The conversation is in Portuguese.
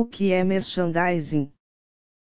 O que é merchandising?